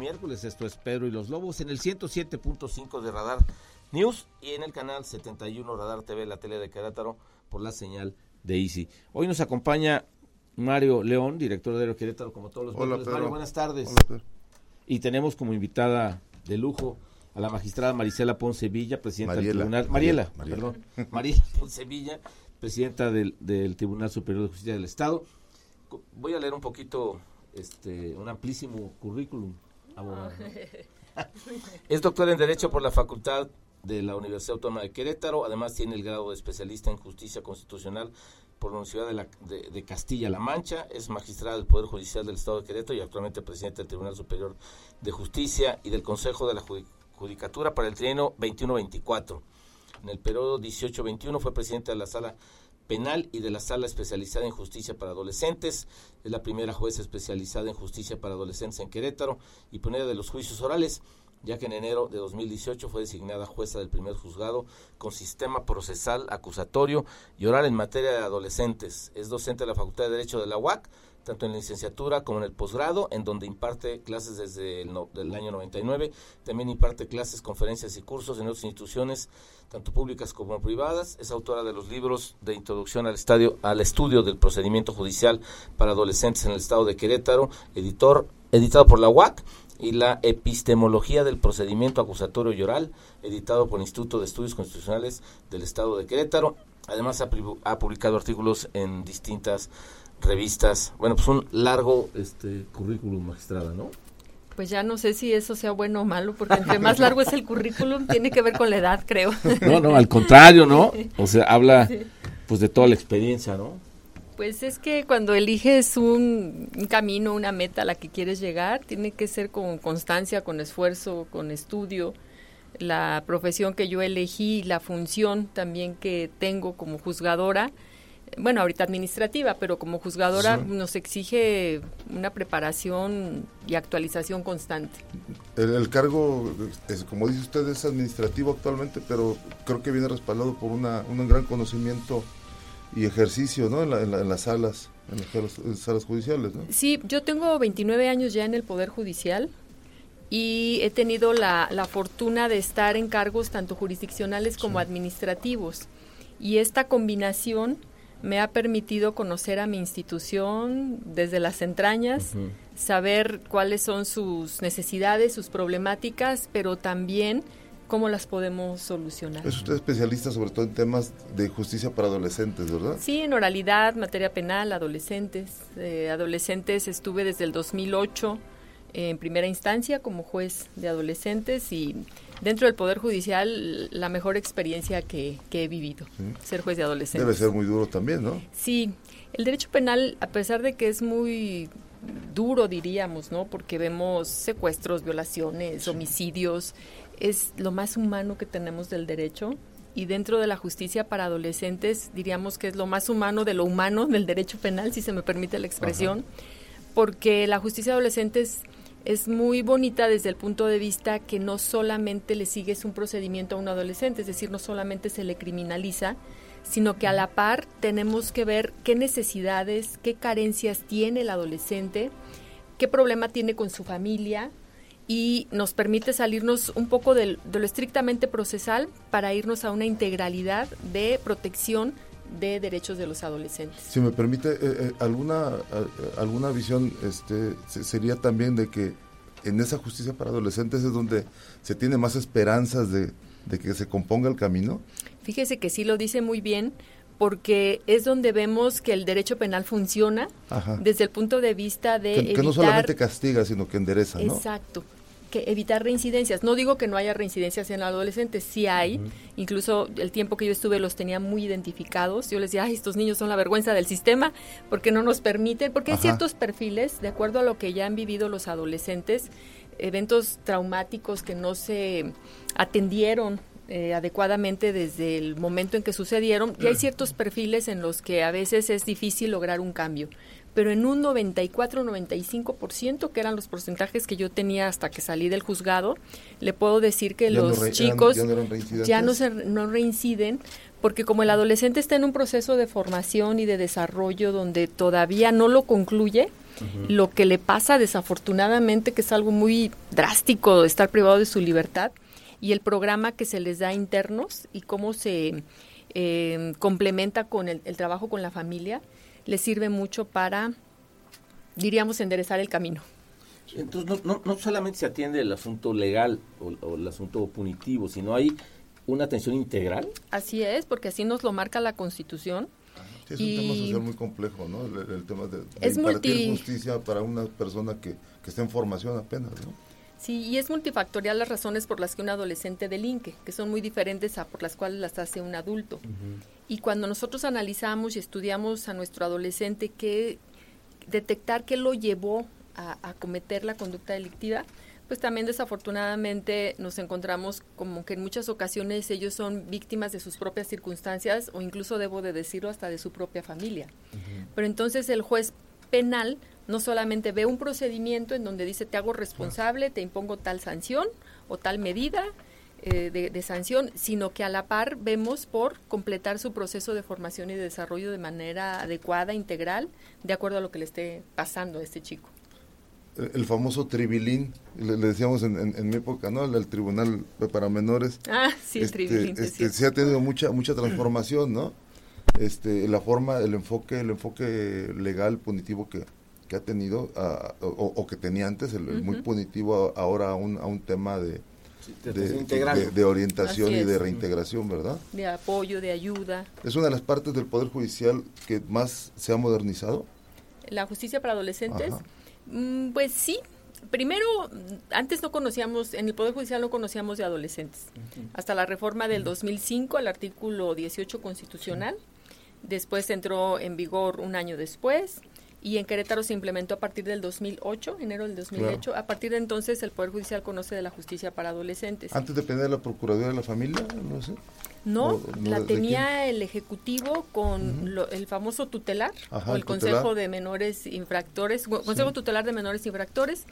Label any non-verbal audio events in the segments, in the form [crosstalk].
Miércoles. Esto es Pedro y los Lobos en el 107.5 de Radar News y en el canal 71 Radar TV, la tele de Querétaro, por la señal de Easy. Hoy nos acompaña Mario León, director de Querétaro, como todos los miércoles. Mario, buenas tardes. y tenemos como invitada de lujo a la magistrada Marisela Ponce Villa, presidenta del Tribunal. Mariela, perdón. [laughs] Mariela Ponce Villa, presidenta del, del Tribunal Superior de Justicia del Estado. Voy a leer un poquito este, un amplísimo currículum [laughs] es doctor en Derecho por la Facultad de la Universidad Autónoma de Querétaro. Además tiene el grado de especialista en Justicia Constitucional por la Universidad de, Castilla-La Mancha. Es magistrado del Poder Judicial del Estado de Querétaro y actualmente presidente del Tribunal Superior de Justicia y del Consejo de la Judicatura para el trienio 21-24. En el periodo 18-21 fue presidente de la Sala Penal y de la Sala Especializada en Justicia para Adolescentes. Es la primera jueza especializada en justicia para adolescentes en Querétaro y pionera de los juicios orales, ya que en enero de 2018 fue designada jueza del primer juzgado con sistema procesal acusatorio y oral en materia de adolescentes. Es docente de la Facultad de Derecho de la UAC tanto en la licenciatura como en el posgrado, en donde imparte clases desde el año 99. También imparte clases, conferencias y cursos en otras instituciones, tanto públicas como privadas. Es autora de los libros de introducción al, estadio, al estudio del procedimiento judicial para adolescentes en el estado de Querétaro, editor, editado por la UAC y la Epistemología del Procedimiento Acusatorio y Oral, editado por el Instituto de Estudios Constitucionales del Estado de Querétaro. Además, ha, ha publicado artículos en distintas revistas. Bueno, pues un largo este currículum magistrada, ¿no? Pues ya no sé si eso sea bueno o malo, porque entre más largo es el currículum, tiene que ver con la edad, creo. No, no, al contrario, ¿no? O sea, habla pues de toda la experiencia, ¿no? Pues es que cuando eliges un, un, camino, una meta a la que quieres llegar, tiene que ser con constancia, con esfuerzo, con estudio. La profesión que yo elegí, la función también que tengo como juzgadora, bueno, ahorita administrativa, pero como juzgadora nos exige una preparación y actualización constante. El, cargo, es, como dice usted, es administrativo actualmente, pero creo que viene respaldado por una, un gran conocimiento y ejercicio ¿no? en, las salas. En las salas, judiciales, ¿no? Sí, yo tengo 29 años ya en el Poder Judicial y he tenido la, la fortuna de estar en cargos tanto jurisdiccionales como administrativos. Y esta combinación me ha permitido conocer a mi institución desde las entrañas, saber cuáles son sus necesidades, sus problemáticas, pero también cómo las podemos solucionar. Es usted especialista sobre todo en temas de justicia para adolescentes, ¿verdad? Sí, en oralidad, materia penal, adolescentes. Eh, adolescentes estuve desde el 2008 en primera instancia como juez de adolescentes y dentro del Poder Judicial la mejor experiencia que, he vivido, ser juez de adolescentes. Debe ser muy duro también, ¿no? Sí, el derecho penal, a pesar de que es muy duro, diríamos, ¿no? Porque vemos secuestros, violaciones, homicidios, es lo más humano que tenemos del derecho. Y dentro de la justicia para adolescentes, diríamos que es lo más humano de lo humano del derecho penal, si se me permite la expresión, porque la justicia de adolescentes es muy bonita desde el punto de vista que no solamente le sigues un procedimiento a un adolescente, es decir, no solamente se le criminaliza, sino que a la par tenemos que ver qué necesidades, qué carencias tiene el adolescente, qué problema tiene con su familia y nos permite salirnos un poco de, lo estrictamente procesal para irnos a una integralidad de protección de derechos de los adolescentes. Si me permite, eh, eh, alguna, alguna visión este, sería también de que en esa justicia para adolescentes es donde se tiene más esperanzas de, que se componga el camino. Fíjese que sí lo dice muy bien, porque es donde vemos que el derecho penal funciona desde el punto de vista de... Que, no solamente castiga, sino que endereza, ¿no? Exacto. Que evitar reincidencias. No digo que no haya reincidencias en adolescentes, sí hay. Incluso el tiempo que yo estuve los tenía muy identificados. Yo les decía, ay, estos niños son la vergüenza del sistema porque no nos permiten, porque hay ciertos perfiles, de acuerdo a lo que ya han vivido los adolescentes, eventos traumáticos que no se atendieron eh, adecuadamente desde el momento en que sucedieron y hay ciertos perfiles en los que a veces es difícil lograr un cambio pero en un 94-95%, que eran los porcentajes que yo tenía hasta que salí del juzgado, le puedo decir que los chicos ya, no, se, no reinciden, porque como el adolescente está en un proceso de formación y de desarrollo donde todavía no lo concluye, lo que le pasa desafortunadamente, que es algo muy drástico, estar privado de su libertad, y el programa que se les da internos y cómo se eh, complementa con el trabajo con la familia, le sirve mucho para, diríamos, enderezar el camino. Entonces, no, no, solamente se atiende el asunto legal o, el asunto punitivo, sino hay una atención integral. Así es, porque así nos lo marca la Constitución. es un tema social muy complejo, ¿no? El, tema de, impartir justicia para una persona que, que está en formación apenas, ¿no? Sí, y es multifactorial las razones por las que un adolescente delinque, que son muy diferentes a por las cuales las hace un adulto. Y cuando nosotros analizamos y estudiamos a nuestro adolescente, que detectar qué lo llevó a, cometer la conducta delictiva, pues también desafortunadamente nos encontramos como que en muchas ocasiones ellos son víctimas de sus propias circunstancias o incluso debo de decirlo hasta de su propia familia. Pero entonces el juez penal no solamente ve un procedimiento en donde dice te hago responsable, te impongo tal sanción o tal medida eh, de, sanción, sino que a la par vemos por completar su proceso de formación y de desarrollo de manera adecuada, integral, de acuerdo a lo que le esté pasando a este chico. El, famoso tribilín, le, decíamos en, mi época, ¿no? El, tribunal para menores. Ah, sí, este, tribilín. Este, se ha tenido mucha mucha transformación, ¿no? Este, la forma, el enfoque, el enfoque legal punitivo que, que ha tenido o, que tenía antes, el, muy punitivo ahora a un, a un tema de, de, orientación y de reintegración, ¿verdad? De apoyo, de ayuda. ¿Es una de las partes del Poder Judicial que más se ha modernizado? La justicia para adolescentes, mm, pues sí. Primero, antes no conocíamos, en el Poder Judicial no conocíamos de adolescentes. Hasta la reforma del 2005, el artículo 18 constitucional. Después entró en vigor un año después y en Querétaro se implementó a partir del 2008, enero del 2008. A partir de entonces el Poder Judicial conoce de la justicia para adolescentes. ¿Antes dependía de la Procuraduría de la Familia? No sé. No, la tenía el Ejecutivo con el famoso tutelar o el Consejo de Menores Infractores, Consejo Tutelar de Menores Infractores,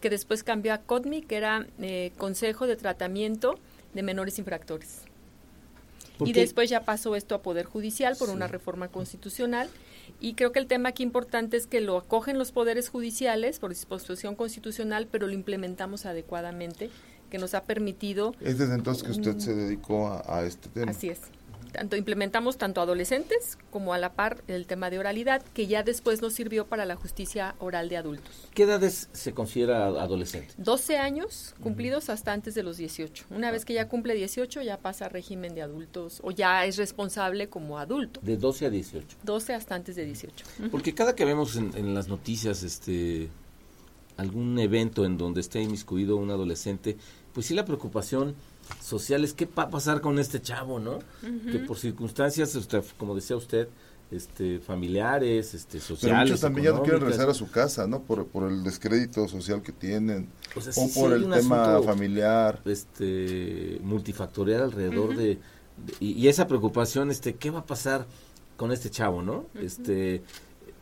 que después cambió a CODMI, que era eh, Consejo de Tratamiento de Menores Infractores. Y después ya pasó esto a Poder Judicial por una reforma constitucional y creo que el tema aquí importante es que lo acogen los poderes judiciales por disposición constitucional, pero lo implementamos adecuadamente, que nos ha permitido... Es desde entonces que usted se dedicó a, a este tema. Así es tanto implementamos tanto adolescentes como a la par el tema de oralidad, que ya después nos sirvió para la justicia oral de adultos. ¿Qué edades se considera adolescente? 12 años cumplidos hasta antes de los 18. Una vez que ya cumple 18 ya pasa a régimen de adultos o ya es responsable como adulto. De 12 a 18. 12 hasta antes de 18. Porque cada que vemos en, en las noticias este algún evento en donde esté inmiscuido un adolescente, pues sí la preocupación sociales, ¿qué va a pasar con este chavo, no? Que por circunstancias, usted, como decía usted, este familiares, este sociales. Pero muchos también ya no quieren regresar a su casa, ¿no? Por, por el descrédito social que tienen o, por el tema familiar, este multifactorial alrededor de, y, esa preocupación, este, ¿qué va a pasar con este chavo, no? Este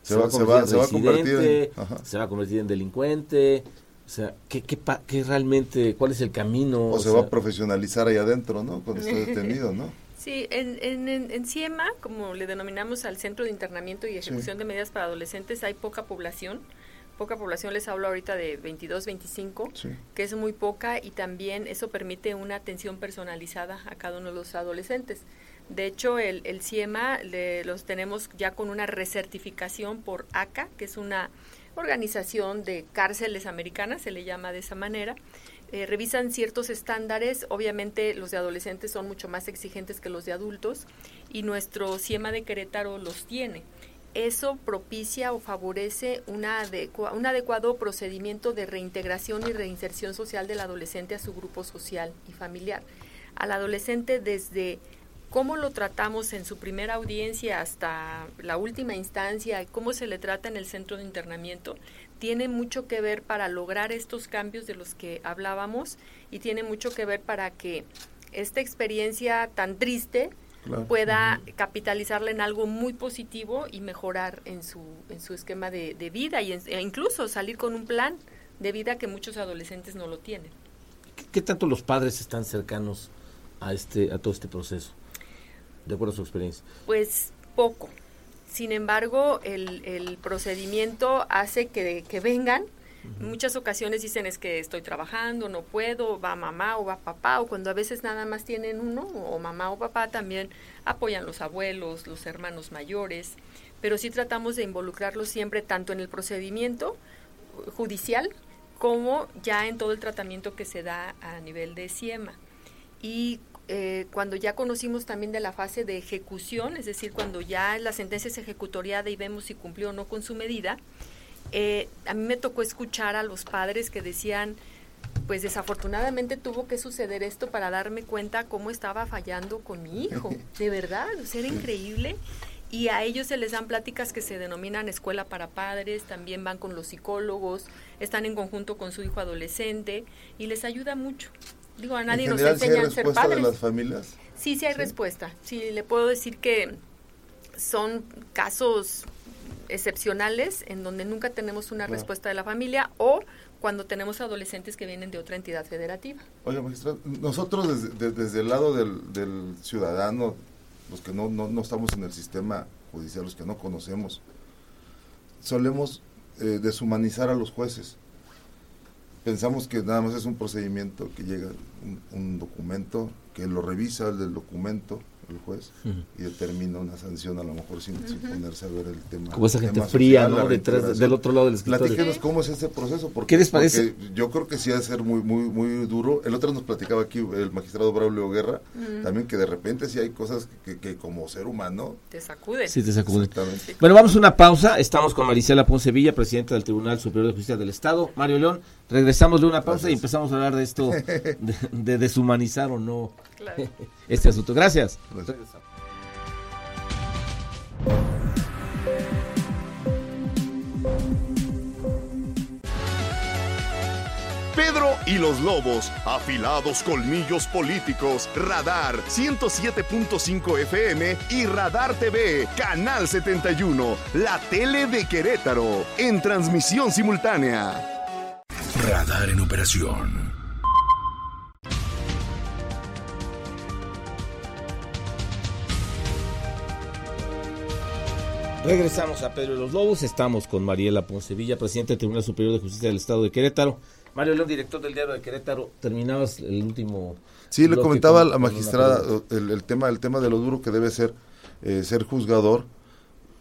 se, va, se, va, se, va, a convertir en, se va a convertir en delincuente, o sea, ¿qué, qué, qué realmente, cuál es el camino? O, se va a profesionalizar ahí adentro, ¿no? Cuando esté [laughs] detenido, ¿no? Sí, en, en, en, CIEMA, como le denominamos al Centro de Internamiento y Ejecución de Medidas para Adolescentes, hay poca población. Poca población, les hablo ahorita de 22, 25, que es muy poca y también eso permite una atención personalizada a cada uno de los adolescentes. De hecho, el, el CIEMA los tenemos ya con una recertificación por ACA, que es una organización de cárceles americanas, se le llama de esa manera. Eh, revisan ciertos estándares, obviamente los de adolescentes son mucho más exigentes que los de adultos y nuestro CIEMA de Querétaro los tiene. eso propicia o favorece un adecuado procedimiento de reintegración y reinserción social del adolescente a su grupo social y familiar. Al adolescente desde cómo lo tratamos en su primera audiencia hasta la última instancia, cómo se le trata en el centro de internamiento, tiene mucho que ver para lograr estos cambios de los que hablábamos y tiene mucho que ver para que esta experiencia tan triste pueda capitalizarla en algo muy positivo y mejorar en su, en su esquema de, vida y e incluso salir con un plan de vida que muchos adolescentes no lo tienen. ¿Qué, tanto los padres están cercanos a, este, a todo este proceso? De acuerdo a su experiencia. Pues poco. Sin embargo, el, el procedimiento hace que, que vengan muchas ocasiones dicen es que estoy trabajando, no puedo, va mamá o va papá, o cuando a veces nada más tienen uno, o mamá o papá también apoyan los abuelos, los hermanos mayores, pero sí tratamos de involucrarlos siempre tanto en el procedimiento judicial como ya en todo el tratamiento que se da a nivel de CIEMA. Y eh, cuando ya conocimos también de la fase de ejecución, es decir, cuando ya la sentencia es ejecutoriada y vemos si cumplió o no con su medida, eh, a mí me tocó escuchar a los padres que decían, pues desafortunadamente tuvo que suceder esto para darme cuenta cómo estaba fallando con mi hijo. [laughs] De verdad, o era increíble. Y a ellos se les dan pláticas que se denominan escuela para padres, también van con los psicólogos, están en conjunto con su hijo adolescente y les ayuda mucho. Digo, a nadie nos enseña a ser padres. de las familias? Sí, sí hay respuesta. Sí, le puedo decir que son casos excepcionales en donde nunca tenemos una respuesta de la familia o cuando tenemos adolescentes que vienen de otra entidad federativa. Oye, magistrado, nosotros desde, el lado del, ciudadano, los que no, no, estamos en el sistema judicial, los que no conocemos, solemos eh, deshumanizar a los jueces. Pensamos que nada más es un procedimiento que llega un, un documento, que lo revisa el del documento, el juez y determina una sanción a lo mejor sin, ponerse a ver el tema. Como esa gente fría, ¿no? Detrás, del otro lado del escritorio. Platíquenos cómo es ese proceso. Porque, ¿Qué les parece? yo creo que sí ha de ser muy, muy, muy duro. El otro nos platicaba aquí el magistrado Braulio Guerra, también que de repente sí hay cosas que, como ser humano... Te sacuden. Sí, te sacuden. Bueno, vamos a una pausa. Estamos con Marisela Poncevilla, presidenta del Tribunal Superior de Justicia del Estado. Mario León, regresamos de una pausa y empezamos a hablar de esto, [laughs] de, deshumanizar o no [laughs] este asunto. Gracias. Pedro y los Lobos, afilados colmillos políticos, Radar 107.5 FM y Radar TV, Canal 71, la tele de Querétaro, en transmisión simultánea. Radar en operación. Regresamos a Pedro de los Lobos. Estamos con Mariela Poncevilla, presidente del Tribunal Superior de Justicia del Estado de Querétaro. Mario León, director del Diario de Querétaro. Terminabas el último. Sí, le comentaba a la magistrada el, tema, el tema de lo duro que debe ser eh, ser juzgador,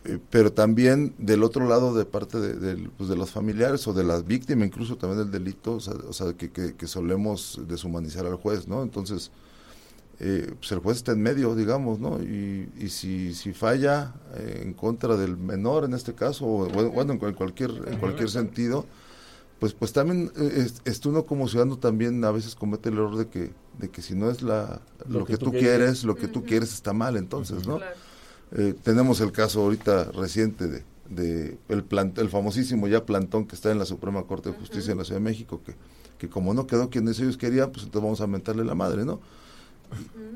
eh, pero también del otro lado de parte de, pues de, los familiares o de las víctimas, incluso también del delito, o sea, que, que, solemos deshumanizar al juez, ¿no? Entonces, eh, pues el juez está en medio, digamos, ¿no? Y, y si, si falla eh, en contra del menor en este caso, o bueno, en cualquier, en cualquier sentido, pues pues también eh, es, uno como ciudadano también a veces comete el error de que, de que si no es la, lo, que, tú quieres, lo que tú quieres está mal, entonces, ¿no? Tenemos el caso ahorita reciente de, de el, el famosísimo ya plantón que está en la Suprema Corte de Justicia en la Ciudad de México, que, que como no quedó quienes ellos querían, pues entonces vamos a mentarle la madre, ¿no?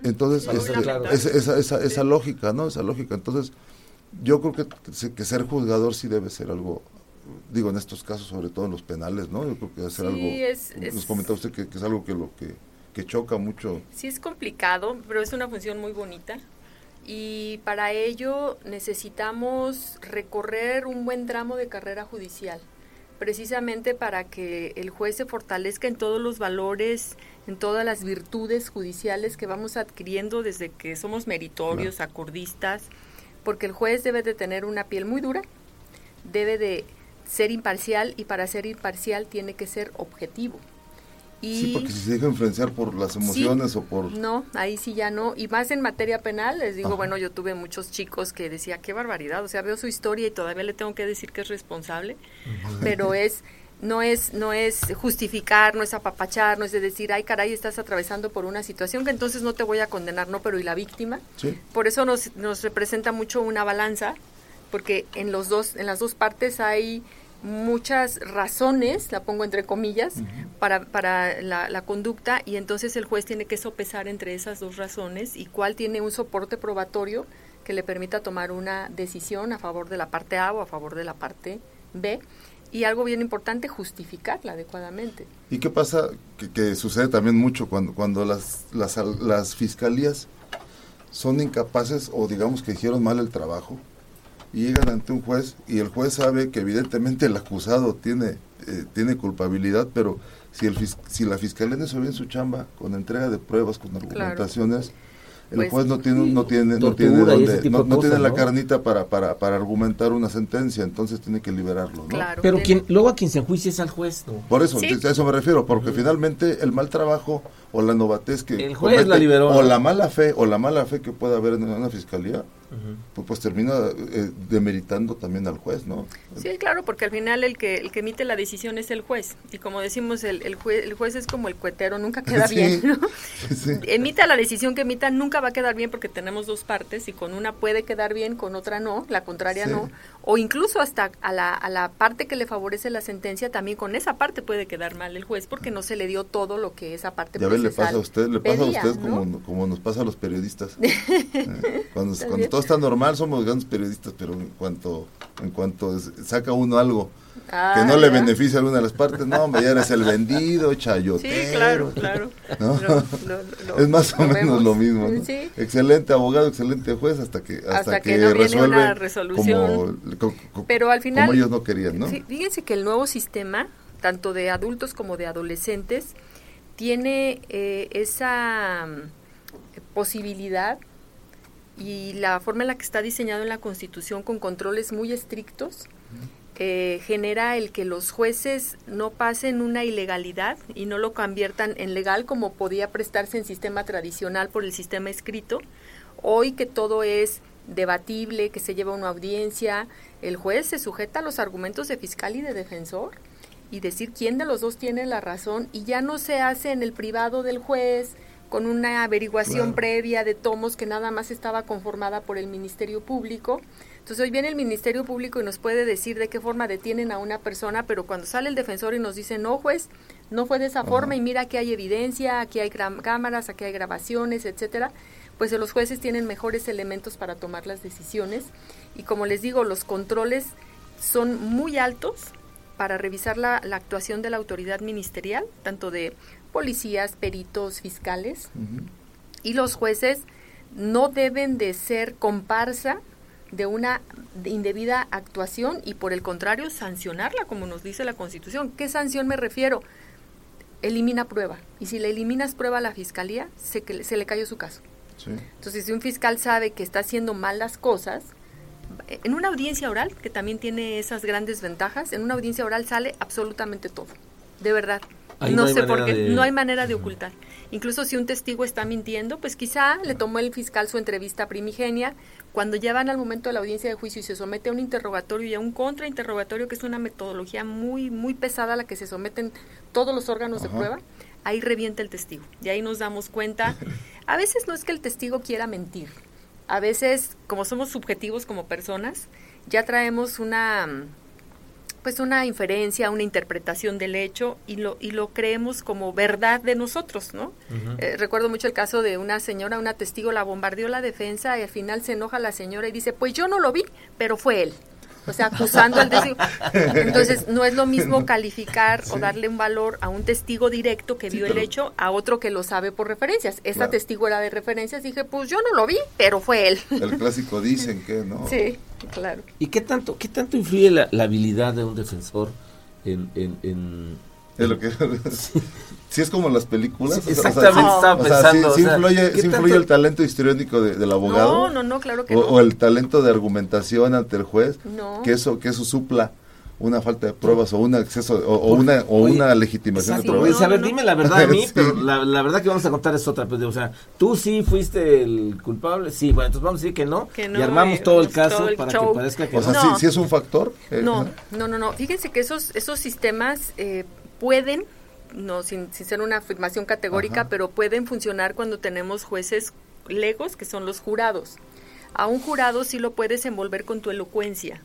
Entonces, este, esa, esa, esa, lógica, ¿no? Esa lógica. Entonces, yo creo que, que ser juzgador sí debe ser algo, digo, en estos casos, sobre todo en los penales, ¿no? Yo creo que debe ser algo, nos comentaba usted que, es algo que lo que, que choca mucho. Sí, es complicado, pero es una función muy bonita. Y para ello necesitamos recorrer un buen tramo de carrera judicial precisamente para que el juez se fortalezca en todos los valores, en todas las virtudes judiciales que vamos adquiriendo desde que somos meritorios, acordistas, porque el juez debe de tener una piel muy dura, debe de ser imparcial y para ser imparcial tiene que ser objetivo. Y Sí, porque si se deja influenciar por las emociones o por... No, ahí sí ya no. Y más en materia penal, les digo, Ajá. bueno, yo tuve muchos chicos que decía, qué barbaridad, o sea, veo su historia y todavía le tengo que decir que es responsable, pero es no es no es justificar, no es apapachar, no es de decir, ay caray, estás atravesando por una situación que entonces no te voy a condenar, no, pero ¿y la víctima? Sí. Por eso nos, nos representa mucho una balanza, porque en los dos en las dos partes hay muchas razones, la pongo entre comillas, para, para la, conducta y entonces el juez tiene que sopesar entre esas dos razones y cuál tiene un soporte probatorio que le permita tomar una decisión a favor de la parte A o a favor de la parte B y algo bien importante, justificarla adecuadamente. ¿Y qué pasa? Que, que sucede también mucho cuando, cuando las, las, las fiscalías son incapaces o digamos que hicieron mal el trabajo y llegan ante un juez y el juez sabe que evidentemente el acusado tiene, eh, tiene culpabilidad, pero si, el fis- si la fiscalía no hizo bien su chamba con entrega de pruebas, con argumentaciones, el Pues, juez no tiene, no tiene, no tiene, donde- no, no cosas, tiene la ¿no? carnita para, para, para argumentar una sentencia, entonces tiene que liberarlo, ¿no? Claro. Pero tiene- quien, luego a quien se enjuicia es al juez, ¿no? Por eso, Sí. a eso me refiero, porque finalmente el mal trabajo o la novatez que El juez la liberó, o la mala fe o la mala fe que pueda haber en una fiscalía, pues, pues termina eh, demeritando también al juez, ¿no? Sí, claro, porque al final el que el que emite la decisión es el juez y como decimos el, el, juez, el juez es como el cuetero, nunca queda [laughs] Sí. bien. ¿no? [laughs] Sí. Emita la decisión que emita, nunca va a quedar bien porque tenemos dos partes y con una puede quedar bien, con otra no, la contraria Sí. no, o incluso hasta a la, a la parte que le favorece la sentencia, también con esa parte puede quedar mal el juez porque no se le dio todo lo que esa parte Ya ves, le procesal pasa a usted, le pasa pedía, a usted ¿no? como, como nos pasa a los periodistas. [laughs] Eh, cuando, cuando todo está normal somos grandes periodistas, pero en cuanto en cuanto saca uno algo Ah, que no le ¿ya? beneficia a alguna de las partes, no, hombre, ya eres el vendido, Sí, chayotero. claro, claro. ¿no? Lo- lo- lo- es más o menos vemos. lo mismo. ¿no? Sí. Excelente abogado, excelente juez, hasta que hasta, Hasta que, que no viene resuelve una resolución. Como, Pero al final- como ellos no querían, ¿no? Sí, fíjense que el nuevo sistema, tanto de adultos como de adolescentes, tiene eh, esa mm, posibilidad y la forma en la que está diseñado en la Constitución con controles muy estrictos eh, genera el que los jueces no pasen una ilegalidad y no lo conviertan en legal como podía prestarse en sistema tradicional por el sistema escrito. Hoy que todo es debatible, que se lleva una audiencia, el juez se sujeta a los argumentos de fiscal y de defensor y decir quién de los dos tiene la razón y ya no se hace en el privado del juez con una averiguación Claro. previa de tomos que nada más estaba conformada por el Ministerio Público. Entonces hoy viene el Ministerio Público y nos puede decir de qué forma detienen a una persona, pero cuando sale el defensor y nos dice, no juez, no fue de esa forma y mira aquí hay evidencia, aquí hay cámaras, aquí hay grabaciones, etcétera, pues los jueces tienen mejores elementos para tomar las decisiones y como les digo, los controles son muy altos para revisar la, la actuación de la autoridad ministerial, tanto de policías, peritos, fiscales, y los jueces no deben de ser comparsa de una indebida actuación y por el contrario sancionarla como nos dice la Constitución. ¿Qué sanción me refiero? Elimina prueba y si le eliminas prueba a la fiscalía se, se le cayó su caso. Sí. Entonces, si un fiscal sabe que está haciendo mal las cosas, en una audiencia oral, que también tiene esas grandes ventajas, en una audiencia oral sale absolutamente todo. De verdad. Ahí no, sé por qué, de- no hay manera de ocultar. Incluso si un testigo está mintiendo, pues quizá le tomó el fiscal su entrevista primigenia. Cuando ya van al momento de la audiencia de juicio y se somete a un interrogatorio y a un contrainterrogatorio, que es una metodología muy, muy pesada a la que se someten todos los órganos de prueba, ahí revienta el testigo. Y ahí nos damos cuenta. [laughs] A veces no es que el testigo quiera mentir. A veces, como somos subjetivos como personas, ya traemos una pues una inferencia, una interpretación del hecho y lo y lo creemos como verdad de nosotros, ¿no? Eh, recuerdo mucho el caso de una señora, una testigo la bombardeó la defensa y al final se enoja la señora y dice, "Pues yo no lo vi, pero fue él." O sea, acusando al testigo. [laughs] Entonces, no es lo mismo calificar o darle un valor a un testigo directo que Sí, vio el hecho a otro que lo sabe por referencias. Esta Claro. testigo era de referencias, dije, pues yo no lo vi, pero fue él. El clásico dicen que, ¿no? Sí, claro. ¿Y qué tanto, qué tanto influye la, la habilidad de un defensor en... en, en- Es lo que [laughs] si es como en las películas. Sí, o sea, exactamente, sí- estaba o sea, pensando, sí, sí o sea, influye, ¿qué sí el talento histriónico de- del abogado. No, no, no, claro que o, no. o el talento de argumentación ante el juez, No. que eso que eso supla una falta de pruebas o un acceso o, o una o Oye, una legitimación Exacto, de pruebas. a ver, dime la verdad a mí, [laughs] Sí. pero la, la verdad que vamos a contar es otra. Pues, o sea, tú sí fuiste el culpable, sí, bueno, entonces vamos a decir que no, Que no, y armamos eh, todo el todo caso el para show. que parezca que O sea, No. sí, sí es un factor. eh, No, no, no, no. Fíjense que esos, esos sistemas eh, pueden, no sin, sin ser una afirmación categórica, Ajá. pero pueden funcionar cuando tenemos jueces legos, que son los jurados. A un jurado sí lo puedes envolver con tu elocuencia,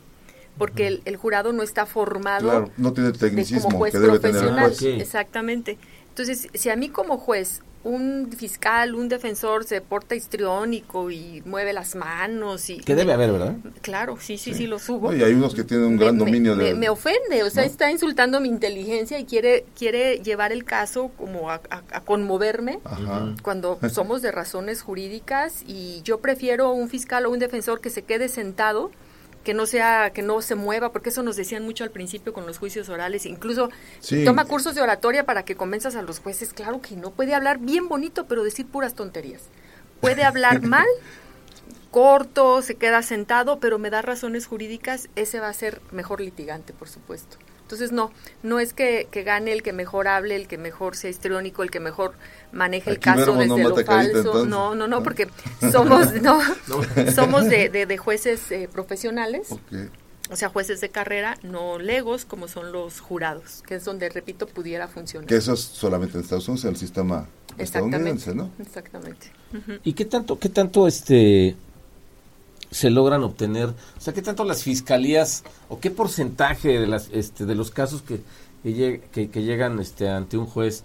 porque el, el jurado no está formado Claro, no tiene de como tecnicismo juez que debe tener el profesional. juez. Sí. Exactamente. Entonces, si a mí como juez un fiscal, un defensor se porta histriónico y mueve las manos y que debe haber, ¿verdad? Claro, sí, sí, sí, lo subo. No, y hay unos que tienen un gran me, dominio me- de... me ofende, o sea, ¿no? está insultando mi inteligencia y quiere quiere llevar el caso como a, a- a conmoverme Ajá. cuando somos de razones jurídicas y yo prefiero un fiscal o un defensor que se quede sentado que no sea que no se mueva porque eso nos decían mucho al principio con los juicios orales. Incluso Sí. toma cursos de oratoria para que convenzas a los jueces. Claro que no puede hablar bien bonito pero decir puras tonterías. Puede [laughs] hablar mal corto se queda sentado pero me da razones jurídicas ese va a ser mejor litigante por supuesto entonces no no es que, que gane el que mejor hable el que mejor sea histriónico el que mejor maneje el Aquí caso desde lo carita, falso. no no no Ah. porque somos [laughs] no somos de, de, de jueces eh, profesionales. O sea jueces de carrera no legos como son los jurados que es donde repito pudiera funcionar. Que eso es solamente en Estados Unidos, el sistema estadounidense, ¿no? exactamente. ¿Y qué tanto, qué tanto este se logran obtener? O sea, ¿qué tanto las fiscalías o qué porcentaje de las este de los casos que que, lleg- que- que llegan este ante un juez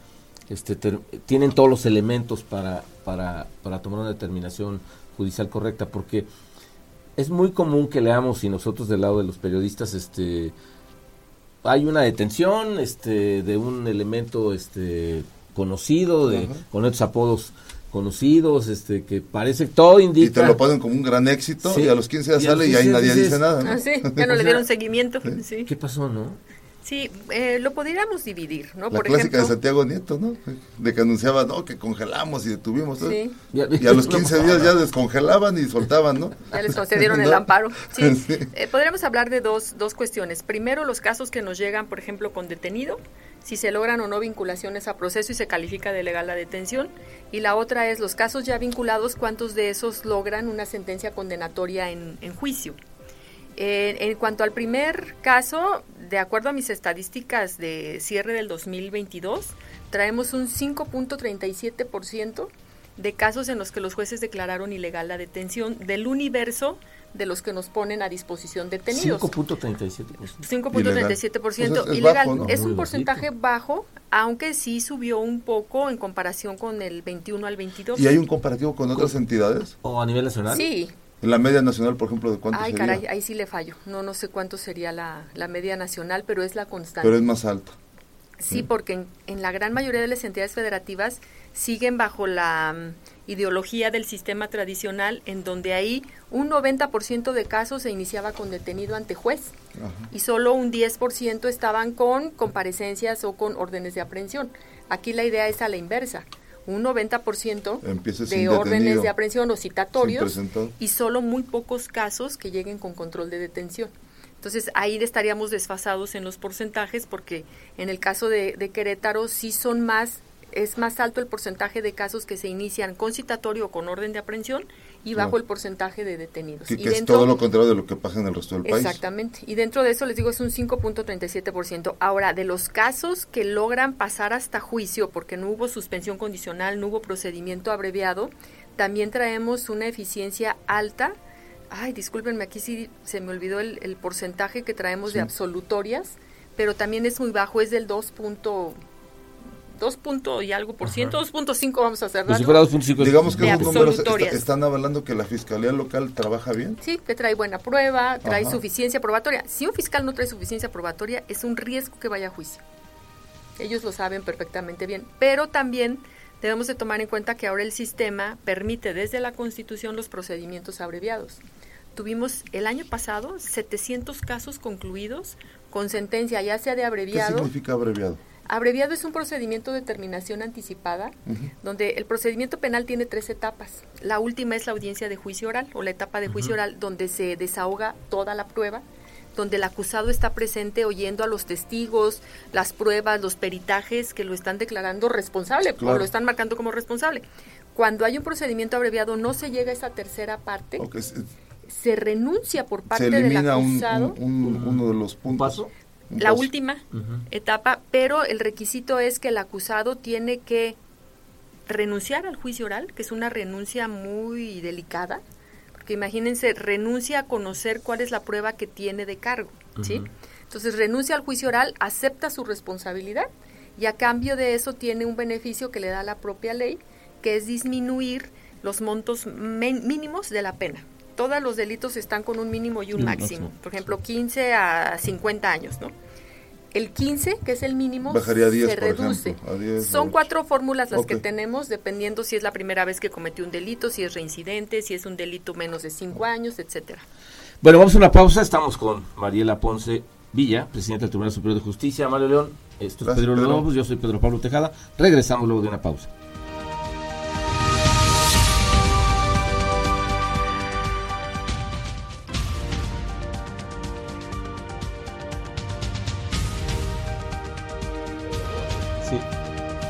este ter- tienen todos los elementos para para para tomar una determinación judicial correcta? Porque es muy común que leamos y nosotros del lado de los periodistas este hay una detención este de un elemento este conocido de con estos apodos conocidos este que parece todo indica Y te lo ponen como un gran éxito Sí. y a los 15 días sale y ahí 15 nadie dices, dice nada, ¿no? Ah, sí, ya no le dieron [laughs] seguimiento sí qué pasó no Sí, eh, lo podríamos dividir, ¿no? La Por clásica ejemplo, de Santiago Nieto, ¿no? De que anunciaba, no, que congelamos y detuvimos. todo. Sí. Y a los 15 días ya descongelaban y soltaban, ¿no? [laughs] Ya les concedieron el ¿No? amparo. Sí. [laughs] Sí. Eh, podríamos hablar de dos, dos cuestiones. Primero, los casos que nos llegan, por ejemplo, con detenido, si se logran o no vinculaciones a proceso y se califica de legal la detención. Y la otra es los casos ya vinculados, cuántos de esos logran una sentencia condenatoria en, en juicio. Eh, en cuanto al primer caso, de acuerdo a mis estadísticas de cierre del 2022, traemos un 5.37% de casos en los que los jueces declararon ilegal la detención del universo de los que nos ponen a disposición detenidos. 5.37 5.37% Pues es- es ilegal. bajo, ¿no? Es Muy un porcentaje bajito. bajo, aunque sí subió un poco en comparación con el 21 al 22. Y hay un comparativo con otras entidades. o a nivel nacional Sí, En la media nacional, por ejemplo, ¿de cuánto ay sería? caray, ahí sí le fallo. No, no sé cuánto sería la, la media nacional, pero es la constante. Pero es más alto. Sí, porque en, en la gran mayoría de las entidades federativas siguen bajo la mm, ideología del sistema tradicional, en donde ahí un 90% de casos se iniciaba con detenido ante juez Ajá. y solo un 10% estaban con comparecencias o con órdenes de aprehensión. Aquí la idea es a la inversa. Un 90% Empieza de órdenes detenido, de aprehensión o citatorios y solo muy pocos casos que lleguen con control de detención. Entonces ahí estaríamos desfasados en los porcentajes porque en el caso de, de Querétaro sí son más, es más alto el porcentaje de casos que se inician con citatorio o con orden de aprehensión y bajo Claro. el porcentaje de detenidos. Que, y que es todo lo contrario de lo que pasa en el resto del país. Exactamente. Y dentro de eso les digo es un 5.37%. Ahora, de los casos que logran pasar hasta juicio porque no hubo suspensión condicional, no hubo procedimiento abreviado, también traemos una eficiencia alta. Ay, discúlpenme, aquí sí se me olvidó el, el porcentaje que traemos de absolutorias, pero también es muy bajo, es del 2. 2 punto y algo por ciento, 2.5 vamos a cerrar. Pues si fuera 2.5 Digamos que esos números están avalando que la Fiscalía Local trabaja bien. Sí, que trae buena prueba, trae Ajá. suficiencia probatoria. Si un fiscal no trae suficiencia probatoria, es un riesgo que vaya a juicio. Ellos lo saben perfectamente bien. Pero también debemos de tomar en cuenta que ahora el sistema permite desde la Constitución los procedimientos abreviados. Tuvimos el año pasado 700 casos concluidos con sentencia ya sea de ¿Qué abreviado. significa abreviado? Abreviado es un procedimiento de terminación anticipada, donde el procedimiento penal tiene tres etapas. La última es la audiencia de juicio oral o la etapa de juicio oral, donde se desahoga toda la prueba. donde el acusado está presente oyendo a los testigos, las pruebas, los peritajes que lo están declarando responsable o lo están marcando como responsable. Cuando hay un procedimiento abreviado no se llega a esa tercera parte. se, renuncia por parte del acusado. uno de los puntos. La última etapa, pero el requisito es que el acusado tiene que renunciar al juicio oral, que es una renuncia muy delicada, porque imagínense, renuncia a conocer cuál es la prueba que tiene de cargo, ¿sí? Entonces renuncia al juicio oral, acepta su responsabilidad y a cambio de eso tiene un beneficio que le da la propia ley, que es disminuir los montos mínimos de la pena. Todos los delitos están con un mínimo y un máximo. Por ejemplo, 15 a 50 años, ¿no? El 15, que es el mínimo, se reduce. Son cuatro fórmulas las que tenemos, dependiendo si es la primera vez que cometió un delito, si es reincidente, si es un delito menos de cinco años, etcétera. Bueno, vamos a una pausa. Estamos con Mariela Ponce Villa, presidenta del Tribunal Superior de Justicia. Mario León, esto es Pedro, Pedro. yo soy Pedro Pablo Tejada. Regresamos luego de una pausa.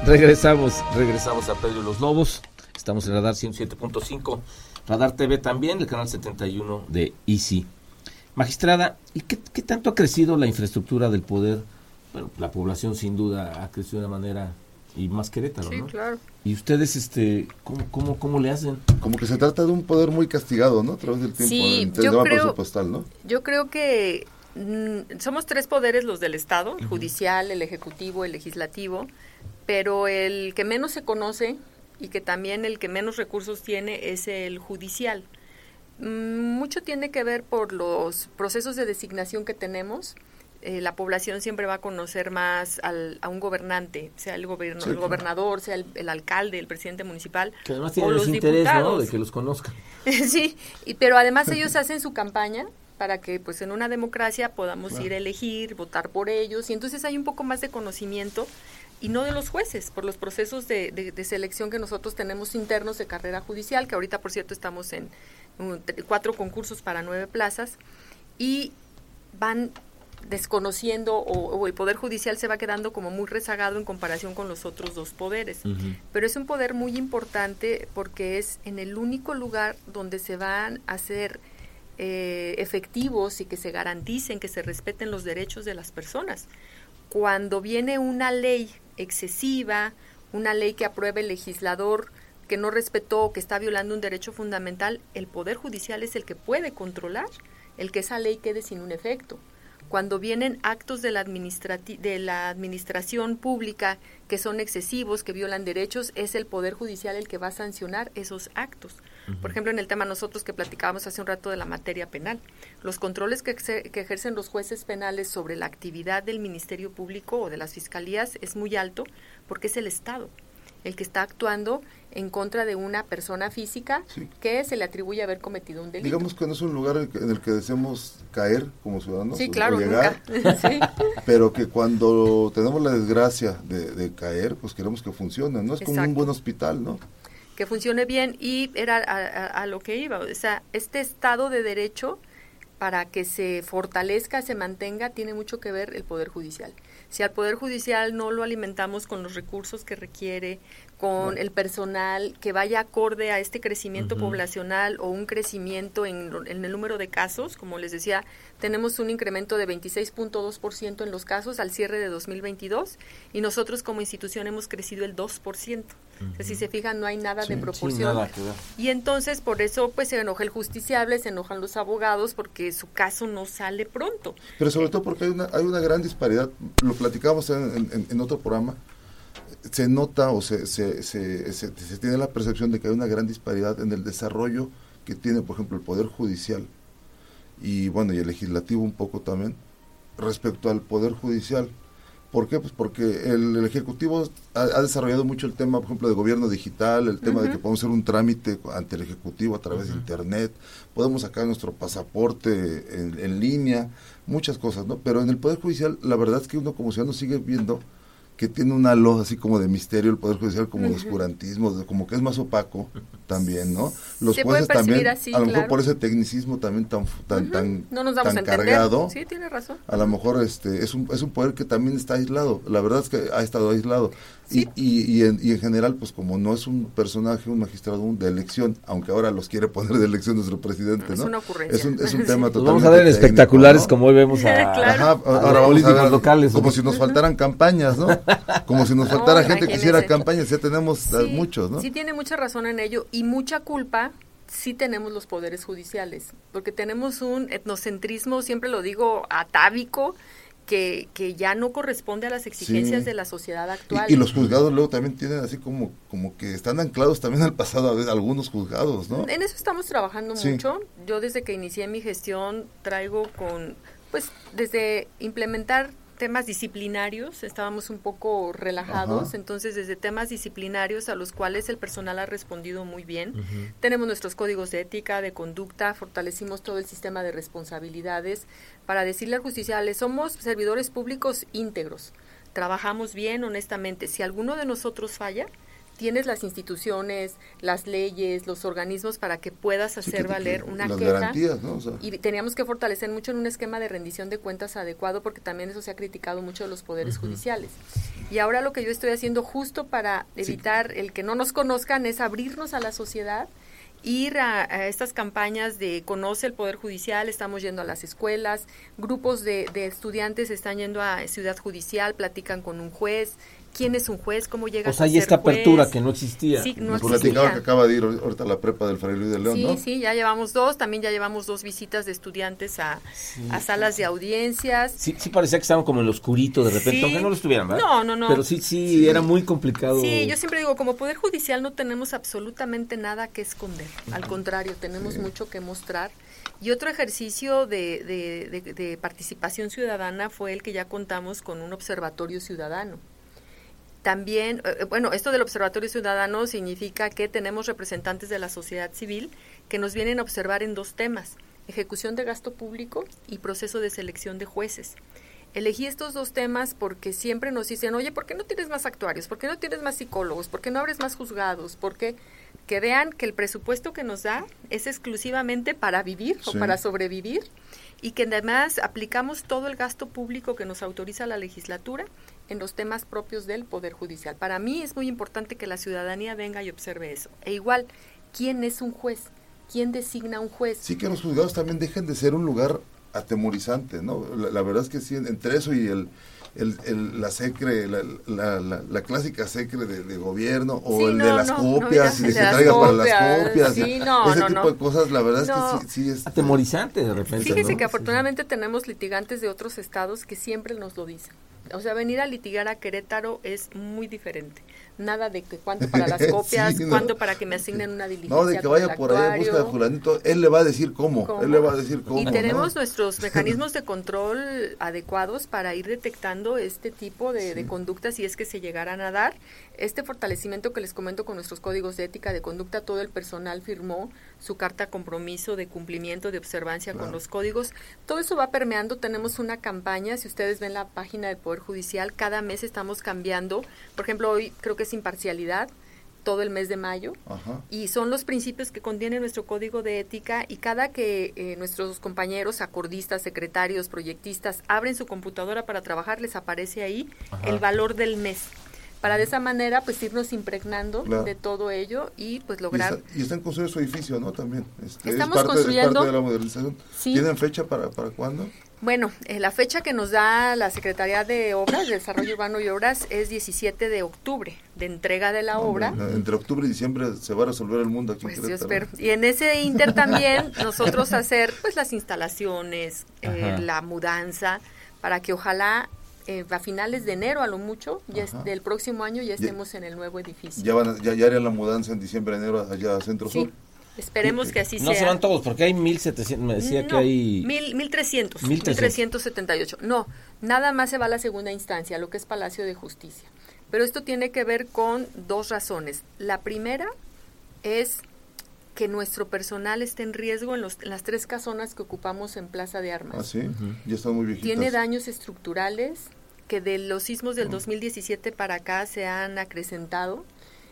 Regresamos, regresamos a Pedro y los Lobos. Estamos en Radar 107.5, Radar TV también, el canal 71 de Easy. Magistrada, ¿y qué, tanto ha crecido la infraestructura del poder? Bueno, la población sin duda ha crecido de una manera y más Querétaro, sí, claro. ¿Y ustedes este cómo, cómo, cómo le hacen? Como que se trata de un poder muy castigado, ¿no? A través del tiempo, sí, yo creo, ¿no? Yo creo que mm, somos tres poderes los del Estado, el judicial, el ejecutivo, el legislativo pero el que menos se conoce y que también el que menos recursos tiene es el judicial. Mm, mucho tiene que ver por los procesos de designación que tenemos. Eh, la población siempre va a conocer más a un gobernante, sea el, gobierno, el gobernador, sea el, alcalde, el presidente municipal. Que además tienen los interés, ¿no? De que los conozcan. [laughs] sí, y, pero además ellos [laughs] hacen su campaña para que pues en una democracia podamos ir a elegir, votar por ellos y entonces hay un poco más de conocimiento y no de los jueces, por los procesos de, de, selección que nosotros tenemos internos de carrera judicial, que ahorita, por cierto, estamos en cuatro concursos para nueve plazas, y van desconociendo o, el poder judicial se va quedando como muy rezagado en comparación con los otros dos poderes. Pero es un poder muy importante porque es en el único lugar donde se van a hacer eh, efectivos y que se garanticen que se respeten los derechos de las personas. Cuando viene una ley excesiva, una ley que apruebe el legislador que no respetó o que está violando un derecho fundamental, el Poder Judicial es el que puede controlar el que esa ley quede sin un efecto. Cuando vienen actos de la, de la administración pública que son excesivos, que violan derechos, es el Poder Judicial el que va a sancionar esos actos. Por ejemplo, en el tema nosotros que platicábamos hace un rato de la materia penal, los controles que, que, ejercen los jueces penales sobre la actividad del Ministerio Público o de las fiscalías es muy alto porque es el Estado el que está actuando en contra de una persona física que se le atribuye haber cometido un delito. Digamos que no es un lugar en el que deseamos caer como ciudadanos. Sí, claro, llegar, [laughs] Pero que cuando tenemos la desgracia de, caer, pues queremos que funcione, ¿no? Es como un buen hospital, ¿no? Que funcione bien y era a, lo que iba. O sea, este Estado de Derecho, para que se fortalezca, se mantenga, tiene mucho que ver el Poder Judicial. Si al Poder Judicial no lo alimentamos con los recursos que requiere, con el personal que vaya acorde a este crecimiento poblacional o un crecimiento en, el número de casos. Como les decía, tenemos un incremento de 26.2% en los casos al cierre de 2022 y nosotros como institución hemos crecido el 2%. Si se fijan, no hay nada de proporción. y entonces, por eso, pues se enoja el justiciable, se enojan los abogados porque su caso no sale pronto. Pero sobre todo porque hay una, hay una gran disparidad, lo platicamos en otro programa, se nota o se, se, se, se, tiene la percepción de que hay una gran disparidad en el desarrollo que tiene, por ejemplo, el Poder Judicial y, bueno, y el Legislativo un poco también, respecto al Poder Judicial. ¿Por qué? Pues porque el, Ejecutivo ha, desarrollado mucho el tema, por ejemplo, de gobierno digital, el tema de que podemos hacer un trámite ante el Ejecutivo a través de Internet, podemos sacar nuestro pasaporte en, en, línea, muchas cosas, ¿no? Pero en el Poder Judicial, la verdad es que uno como ciudadano sigue viendo que tiene un halo así como de misterio el Poder Judicial, como de oscurantismo, de- como que es más opaco también, ¿no? Los Se jueces también, así, a lo mejor claro. por ese tecnicismo también tan, tan, tan, No nos tan cargado, Sí, tiene razón. a lo mejor este es un, es un poder que también está aislado. La verdad es que ha estado aislado. Sí. Y, y, y, en, y en general, pues como no es un personaje, un magistrado un- de elección, aunque ahora los quiere poner de elección nuestro presidente, Es ¿no? una ocurrencia. Es un, es un [laughs] tema totalmente vamos a ver en técnico, espectaculares ¿no? como hoy vemos a, [laughs] Claro. Ajá, a ahora vamos a políticos ver, locales. como si nos faltaran campañas, ¿no? Como si nos faltara No, gente que hiciera campañas, ya tenemos Sí, muchos, ¿no? Sí, tiene mucha razón en ello y mucha culpa sí tenemos los poderes judiciales, porque tenemos un etnocentrismo, siempre lo digo, atávico, que, que ya no corresponde a las exigencias Sí. de la sociedad actual. Y, y los juzgados luego también tienen así como, como que están anclados también al pasado, a veces, algunos juzgados, ¿no? En eso estamos trabajando Sí. mucho. Yo desde que inicié mi gestión traigo con, pues, desde implementar temas disciplinarios, estábamos un poco relajados, Ajá. entonces desde temas disciplinarios a los cuales el personal ha respondido muy bien. Tenemos nuestros códigos de ética, de conducta, fortalecimos todo el sistema de responsabilidades para decirle al justicial, somos servidores públicos íntegros, trabajamos bien, honestamente. Si alguno de nosotros falla, tienes las instituciones, las leyes, los organismos para que puedas Sí, hacer que- valer una las queja. garantías, ¿no? O sea, Y teníamos que fortalecer mucho en un esquema de rendición de cuentas adecuado porque también eso se ha criticado mucho de los poderes judiciales. Y ahora lo que yo estoy haciendo justo para evitar el que no nos conozcan es abrirnos a la sociedad ir a, a estas campañas de conoce el Poder Judicial, estamos yendo a las escuelas, grupos de, de estudiantes están yendo a Ciudad Judicial, platican con un juez, quién es un juez, cómo llega O sea, a hay esta apertura juez. que no existía. Sí, no nos existía. platicaba que acaba de ir ahorita a la prepa del Fray Luis de León, Sí, ¿no? sí, ya llevamos dos, también ya llevamos dos visitas de estudiantes a, a salas de audiencias. Sí, sí parecía que estaban como en lo oscurito de repente, Sí. aunque no lo estuvieran, ¿verdad? No, no, no. Pero sí, sí, era muy complicado. Sí, yo siempre digo, como Poder Judicial no tenemos absolutamente nada que esconder. Al contrario, tenemos mucho que mostrar. Y otro ejercicio de, de- de- de participación ciudadana fue el que ya contamos con un observatorio ciudadano. También, eh, bueno, esto del observatorio ciudadano significa que tenemos representantes de la sociedad civil que nos vienen a observar en dos temas, ejecución de gasto público y proceso de selección de jueces. Elegí estos dos temas porque siempre nos dicen, oye, ¿por qué no tienes más actuarios? ¿Por qué no tienes más psicólogos? ¿Por qué no abres más juzgados? Porque que vean que el presupuesto que nos da es exclusivamente para vivir o para sobrevivir y que además aplicamos todo el gasto público que nos autoriza la legislatura en los temas propios del Poder Judicial. Para mí es muy importante que la ciudadanía venga y observe eso. E igual, ¿quién es un juez? ¿Quién designa un juez? Sí que los juzgados también dejen de ser un lugar atemorizante, ¿no? La, la verdad es que sí, entre eso y el, el, el- la secre, la, la, la- la clásica secre de, de gobierno o Sí, el no, de las no, copias y de que las traigas para las copias, copias, sí, no, ese no, tipo no. de cosas, la verdad No. es que sí, sí es... Atemorizante de repente. Fíjese ¿no? que afortunadamente tenemos litigantes de otros estados que siempre nos lo dicen. O sea, venir a litigar a Querétaro es muy diferente. Nada de que cuánto para las [laughs] Sí, copias, ¿no? cuánto para que me asignen una diligencia. No, de que vaya por ahí a busca actuario. fulanito, él le va a decir cómo, ¿Cómo? él le va a decir cómo. Y ¿no? tenemos nuestros [laughs] mecanismos de control adecuados para ir detectando este tipo de, de conductas si es que se llegaran a dar. Este fortalecimiento que les comento con nuestros códigos de ética de conducta, todo el personal firmó su carta compromiso de cumplimiento, de observancia con los códigos. Todo eso va permeando. Tenemos una campaña, si ustedes ven la página del Poder Judicial, cada mes estamos cambiando. Por ejemplo, hoy creo que es imparcialidad, todo el mes de mayo Ajá. y son los principios que contiene nuestro código de ética y cada que eh, nuestros compañeros, acordistas, secretarios, proyectistas abren su computadora para trabajar, les aparece ahí el valor del mes. Para de esa manera, pues irnos impregnando Claro. de todo ello y pues Y, lograr... está- y están construyendo su edificio, ¿no? También. Este, Estamos es parte, es construyendo- parte de la modernización. Sí. ¿Tienen fecha para, para cuándo? Bueno, eh, la fecha que nos da la Secretaría de Obras, de Desarrollo Urbano y Obras, es 17 de octubre, de entrega de la obra. Entre octubre y diciembre se va a resolver el mundo aquí Pues en yo espero. Y en ese inter también [laughs] nosotros hacer pues las instalaciones, eh, la mudanza, para que ojalá eh, a finales de enero a lo mucho, ya es- del próximo año ya estemos en el nuevo edificio. Ya, van a- ya, ya harían la mudanza en diciembre, enero allá a Centro sí, Sur. esperemos que así No sea. se van todos, porque hay 1700, me decía que No, hay... mil, 1300, 1300. 1378. No, nada más se va a la segunda instancia, lo que es Palacio de Justicia. Pero esto tiene que ver con dos razones. La primera es que nuestro personal esté en riesgo en, los, en las tres casonas que ocupamos en Plaza de Armas. Ah, sí, ya están muy viejitas. Tiene daños estructurales, que de los sismos del 2017 para acá se han acrecentado.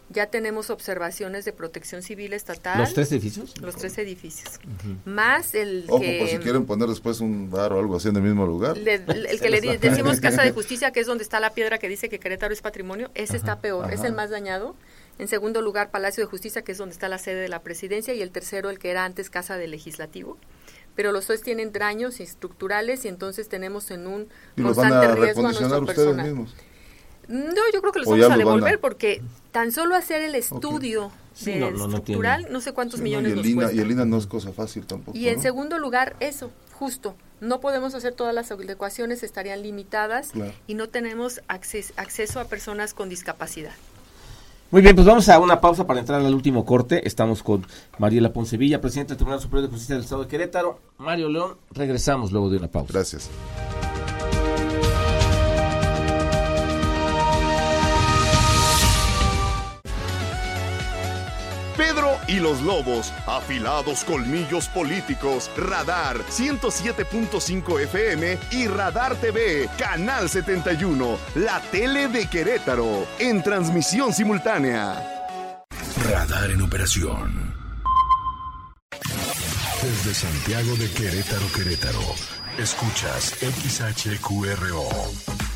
Ya tenemos observaciones de protección civil estatal. ¿Los tres edificios? Los tres edificios. Más el Ojo, que... por si quieren poner después un bar o algo así en el mismo lugar. le- el que [laughs] le di- decimos Casa de [laughs] Justicia, que es donde está la piedra que dice que Querétaro es patrimonio, ese está peor, es el más dañado. En segundo lugar, Palacio de Justicia, que es donde está la sede de la presidencia. Y el tercero, el que era antes Casa del Legislativo. Pero los dos tienen daños estructurales y entonces tenemos en un y los van constante a riesgo a nuestro ustedes personal. mismos. No, yo creo que los O vamos a devolver porque tan solo hacer el estudio Sí, de no, no, no estructural, no sé cuántos Sí, no, millones y, el nos INA, cuesta. y el INA no es cosa fácil tampoco. Y en segundo lugar, eso, justo, no podemos hacer todas las adecuaciones, estarían limitadas Claro. y no tenemos acces- acceso a personas con discapacidad. Muy bien, pues vamos a una pausa para entrar al último corte. Estamos con Mariela Poncevilla, presidenta del Tribunal Superior de Justicia del Estado de Querétaro. Mario León, regresamos luego de una pausa. Gracias. Pedro y los Lobos, afilados colmillos políticos, Radar 107.5 FM y Radar TV, Canal 71, la tele de Querétaro, en transmisión simultánea. Radar en operación. Desde Santiago de Querétaro, Querétaro. Escuchas XHQRO.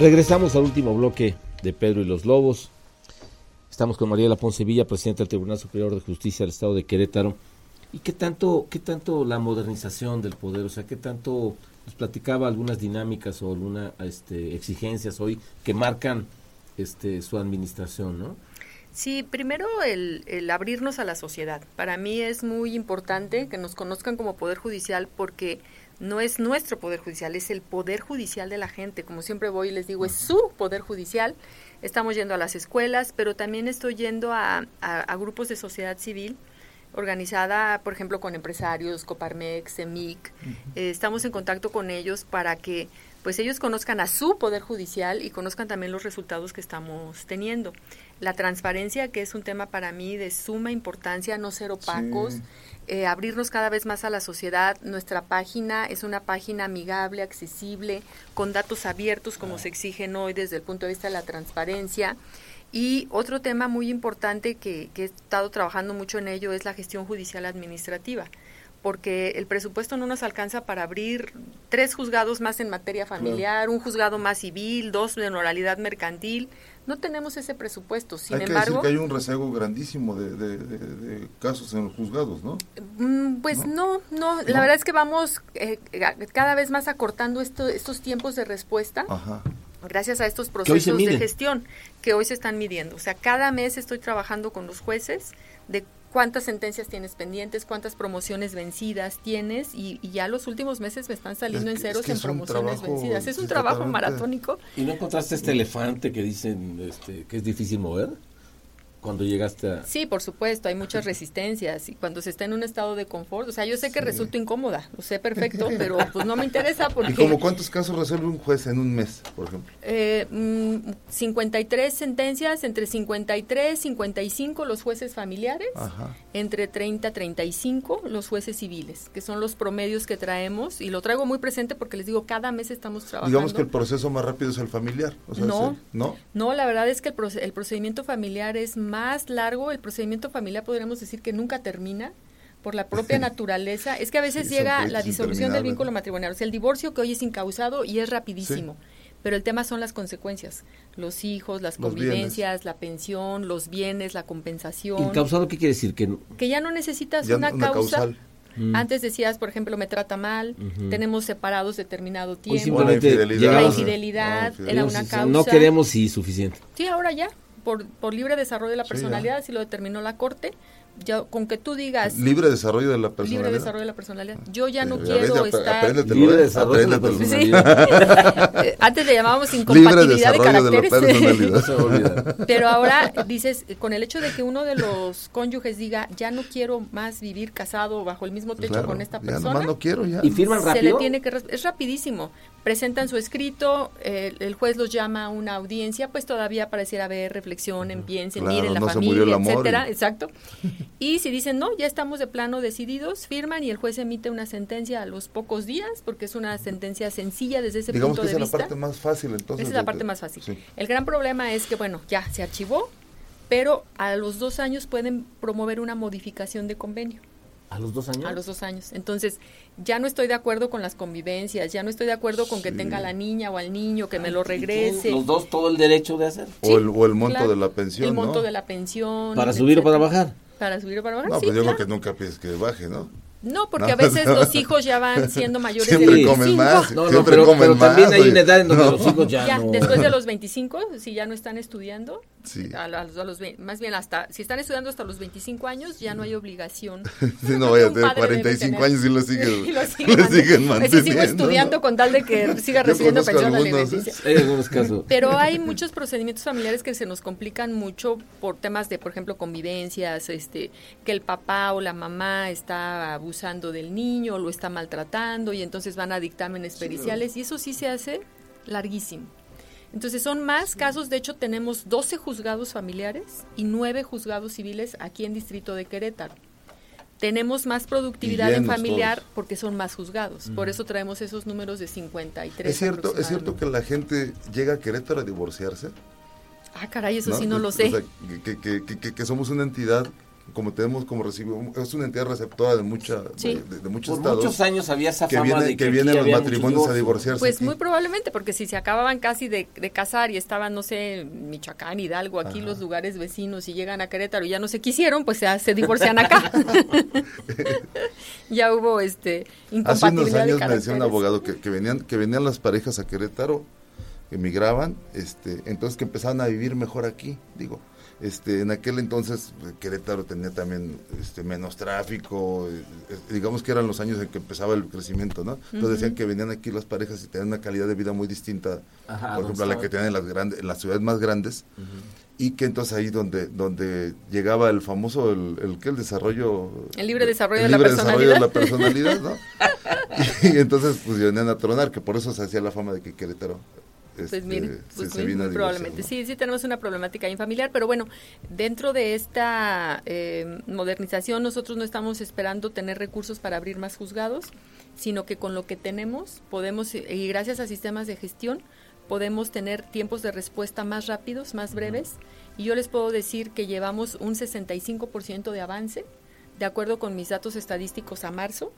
Regresamos al último bloque de Pedro y los Lobos. Estamos con Mariela Poncevilla, presidenta del Tribunal Superior de Justicia del Estado de Querétaro. ¿Y qué tanto, qué tanto la modernización del poder? O sea, ¿qué tanto nos platicaba algunas dinámicas o algunas este, exigencias hoy que marcan este, su administración, ¿no? Sí, primero el, el abrirnos a la sociedad. Para mí es muy importante que nos conozcan como Poder Judicial porque no es nuestro Poder Judicial, es el Poder Judicial de la gente. Como siempre voy y les digo, es su Poder Judicial. Estamos yendo a las escuelas, pero también estoy yendo a, a- a grupos de sociedad civil organizada, por ejemplo, con empresarios, Coparmex, CEMIC. Eh, estamos en contacto con ellos para que pues ellos conozcan a su poder judicial y conozcan también los resultados que estamos teniendo. La transparencia, que es un tema para mí de suma importancia, no ser opacos, Sí. Eh, abrirnos cada vez más a la sociedad. Nuestra página es una página amigable, accesible, con datos abiertos como se exigen hoy desde el punto de vista de la transparencia. Y otro tema muy importante que, que he estado trabajando mucho en ello es la gestión judicial administrativa, porque el presupuesto no nos alcanza para abrir tres juzgados más en materia familiar, un juzgado más civil, dos de oralidad mercantil. No tenemos ese presupuesto. Sin hay que embargo, decir que hay un rezago grandísimo de, de- de- de casos en los juzgados, ¿no? Mm, Pues no, no, la verdad es que vamos eh, cada vez más acortando esto, estos tiempos de respuesta Ajá. gracias a estos procesos de gestión que hoy se están midiendo. O sea, cada mes estoy trabajando con los jueces de cuántas sentencias tienes pendientes, cuántas promociones vencidas tienes y, y ya los últimos meses me están saliendo Es en es ceros que en promociones trabajo, vencidas. Es un trabajo maratónico. ¿Y no encontraste este elefante que dicen este, que es difícil mover? Cuando llegaste a... Sí, por supuesto, hay muchas resistencias y cuando se está en un estado de confort, o sea, yo sé que resulta incómoda, lo sé perfecto, [laughs] pero pues no me interesa porque... ¿Y como cuántos casos resuelve un juez en un mes, por ejemplo? Eh, mm, 53 sentencias, entre 53 55 los jueces familiares, Ajá. entre 30 35 los jueces civiles, que son los promedios que traemos y lo traigo muy presente porque les digo, cada mes estamos trabajando. Digamos que el proceso más rápido es el familiar. O sea, No. es el- ¿No? No, la verdad es que el, proce- el procedimiento familiar es más largo, el procedimiento familiar podríamos decir que nunca termina por la propia [laughs] naturaleza. Es que a veces Sí, llega la disolución del vínculo matrimonial, o sea, el divorcio que hoy es incausado y es rapidísimo. Pero el tema son las consecuencias, los hijos, las Los convivencias, la pensión, los bienes, la compensación. ¿Incausado qué quiere decir? Que que ya no necesitas Ya una, una causa. causal. Mm. Antes decías, por ejemplo, me trata mal, tenemos separados determinado Hoy tiempo. simplemente O la infidelidad. La llegamos- infidelidad No, era una sí, causa. No queremos y suficiente. Sí, ahora ya, por, por libre desarrollo de la Sí, personalidad, así lo determinó la Corte, ya con que tú digas libre desarrollo de la personalidad. libre desarrollo de la personalidad. Yo ya no Ya quiero ya estar apréndetelo, Libre desarrollo de la Apréndetelo. personalidad. Sí. [laughs] Antes le llamábamos Libre incompatibilidad de desarrollo de la caracteres. personalidad. No se va a olvidar. Pero ahora dices, con el hecho de que uno de los cónyuges diga, ya no quiero más vivir casado bajo el mismo techo Claro, con esta ya persona, nomás no quiero ya. ¿Y firman se rápido? le tiene que res- es rapidísimo presentan su escrito eh, el juez los llama a una audiencia pues todavía pareciera haber reflexión piensen Claro, miren la no familia etcétera y- exacto y si dicen no ya estamos de plano decididos firman y el juez emite una sentencia a los pocos días porque es una sentencia sencilla desde ese Digamos punto que esa de es la vista parte más fácil entonces. esa es la parte más fácil Sí. el gran problema es que bueno ya se archivó pero a los dos años pueden promover una modificación de convenio ¿A los dos años? a los dos años. Entonces, ya no estoy de acuerdo con las convivencias, ya no estoy de acuerdo con que tenga a la niña o al niño, que me lo regrese. Los dos todo el derecho de hacer. Sí, O el, o el monto claro. de la pensión, El monto ¿no? de la pensión. ¿Para subir o para bajar? Para subir o para bajar, No, sí, pues yo claro. creo que nunca pides que baje, ¿no? No, porque No. a veces los hijos ya van siendo mayores Siempre de 25. comen más. No, no, Siempre pero, comen pero también más, hay oye. una edad en donde No. los hijos ya, Ya, no... después de los 25, si ya no están estudiando, Sí. a, a los, ve- más bien hasta, si están estudiando hasta los 25 años, ya no hay obligación. [laughs] Sí, no vaya a tener padre debe 45 tener. años y lo siguen, [laughs] Y lo lo siguen siguen manteniendo. Sí, sigo estudiando ¿no? con tal de que siga recibiendo pensión algunos, alimenticia. Hay algunos casos. Pero hay muchos procedimientos familiares que se nos complican mucho por temas de, por ejemplo, convivencias, este, que el papá o la mamá está abusando del niño, lo está maltratando y entonces van a dictámenes periciales y eso sí se hace larguísimo. Entonces son más casos, de hecho tenemos 12 juzgados familiares y 9 juzgados civiles aquí en Distrito de Querétaro. Tenemos más productividad en familiar todos. porque son más juzgados. Por eso traemos esos números de 53. Es cierto, es cierto que la gente llega a Querétaro a divorciarse. Ah, caray, eso sí no lo O sé. sea, que, que- que- que- que somos una entidad, como tenemos, como recibimos, es una entidad receptora de mucha, Sí. de, de- de muchos Por estados. muchos años había esa que fama viene- de que que, vienen los matrimonios a divorciarse. Pues aquí. muy probablemente, porque si se acababan casi de, de casar y estaban, no sé, Michoacán, Hidalgo, aquí los lugares vecinos y llegan a Querétaro y ya no se quisieron, pues ya se divorcian acá. [laughs] [laughs] ya hubo este Hace unos años me decía un abogado que, que venían que venían las parejas a Querétaro, que emigraban, este, entonces que empezaban a vivir mejor aquí, digo. Este, en aquel entonces eh, Querétaro tenía también este, menos tráfico, eh, eh, digamos que eran los años en que empezaba el crecimiento, ¿no? Entonces decían que venían aquí las parejas y tenían una calidad de vida muy distinta, Ajá, por ejemplo, a la que tienen en las grandes, en las ciudades más grandes, y que entonces ahí donde donde llegaba el famoso el, el que el desarrollo El libre desarrollo el de la libre desarrollo de la personalidad. personalidad, ¿no? [laughs] [laughs] y, entonces pues venían a tronar, que por eso se hacía la fama de que Querétaro Pues este, mire, pues se muy, muy probablemente. divorciar, Sí, sí tenemos una problemática familiar, pero bueno, dentro de esta eh, modernización nosotros no estamos esperando tener recursos para abrir más juzgados, sino que con lo que tenemos podemos, y gracias a sistemas de gestión, podemos tener tiempos de respuesta más rápidos, más breves, y yo les puedo decir que llevamos un 65% de avance, de acuerdo con mis datos estadísticos a marzo,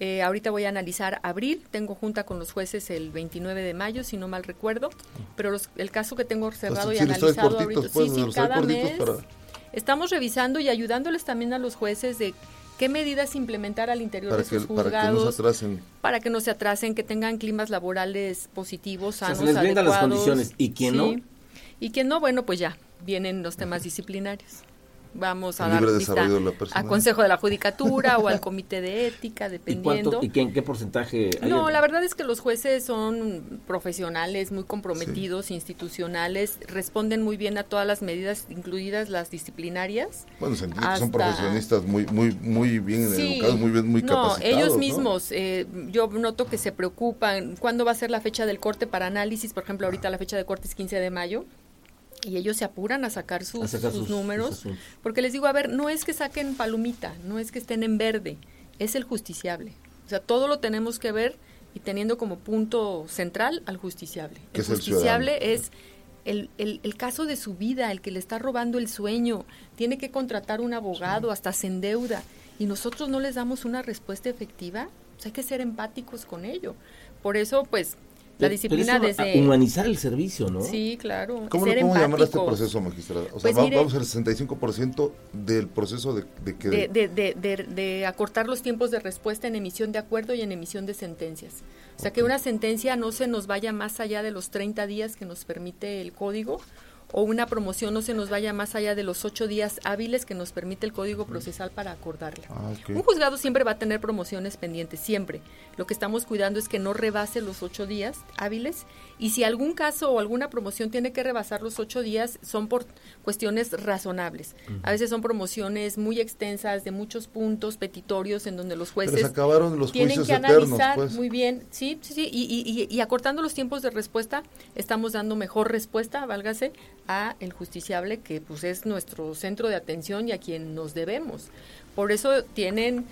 eh, ahorita voy a analizar abril, tengo junta con los jueces el 29 de mayo, si no mal recuerdo, pero los- el caso que tengo cerrado Entonces, y analizado ahorita, pues, sí, sí, cada mes para- estamos revisando y ayudándoles también a los jueces de qué medidas implementar al interior para de que sus para que no se juzgados atrasen. para que no se atrasen, que tengan climas laborales positivos, sea, sanos, se les brindan las adecuados. condiciones. ¿Y quién no? Y quien no, bueno, pues ya vienen los temas disciplinarios. Vamos a dar vista desarrollo de la a. Consejo de la Judicatura o al Comité de Ética, [laughs] ¿Y, dependiendo. cuánto, ¿Y qué, en qué porcentaje? hay? No, la verdad es que los jueces son profesionales, muy comprometidos, institucionales, responden muy bien a todas las medidas, incluidas las disciplinarias. Bueno, se entiende que son Hasta- profesionistas muy muy muy bien Sí. educados, muy bien muy no, capacitados. ellos ¿no? mismos, eh, yo noto que se preocupan. ¿Cuándo va a ser la fecha del corte para análisis? Por ejemplo, ahorita la fecha de corte es 15 de mayo. Y ellos se apuran a sacar sus, A sacar sus sus- números. sus porque les digo, a ver, no es que saquen palomita, no es que estén en verde, es el justiciable. O sea, todo lo tenemos que ver y teniendo como punto central al justiciable. El es el justiciable ciudadano. es el, el, el caso de su vida, el que le está robando el sueño, tiene que contratar un abogado, hasta se endeuda, y nosotros no les damos una respuesta efectiva, pues hay que ser empáticos con ello. Por eso, pues, la Pero disciplina eso, a- desde... humanizar el servicio, ¿no? Sí, claro. ¿Cómo ser podemos llamar a este proceso, magistrada? O sea, Pues va- mire- vamos al 65% del proceso de, de que... de, de, de, de- de acortar los tiempos de respuesta en emisión de acuerdo y en emisión de sentencias. O sea, que una sentencia no se nos vaya más allá de los 30 días que nos permite el código o una promoción no se nos vaya más allá de los ocho días hábiles que nos permite el Código Procesal para acordarla. Ah. Un juzgado siempre va a tener promociones pendientes, siempre. Lo que estamos cuidando es que no rebase los ocho días hábiles y si algún caso o alguna promoción tiene que rebasar los ocho días, son por cuestiones razonables. A veces son promociones muy extensas, de muchos puntos, petitorios, en donde los Pero jueces se acabaron los tienen juicios que eternos, analizar pues. muy bien, sí, sí, sí, y, y- y- y acortando los tiempos de respuesta, estamos dando mejor respuesta, válgase, a el justiciable que pues es nuestro centro de atención y a quien nos debemos. Por eso tienen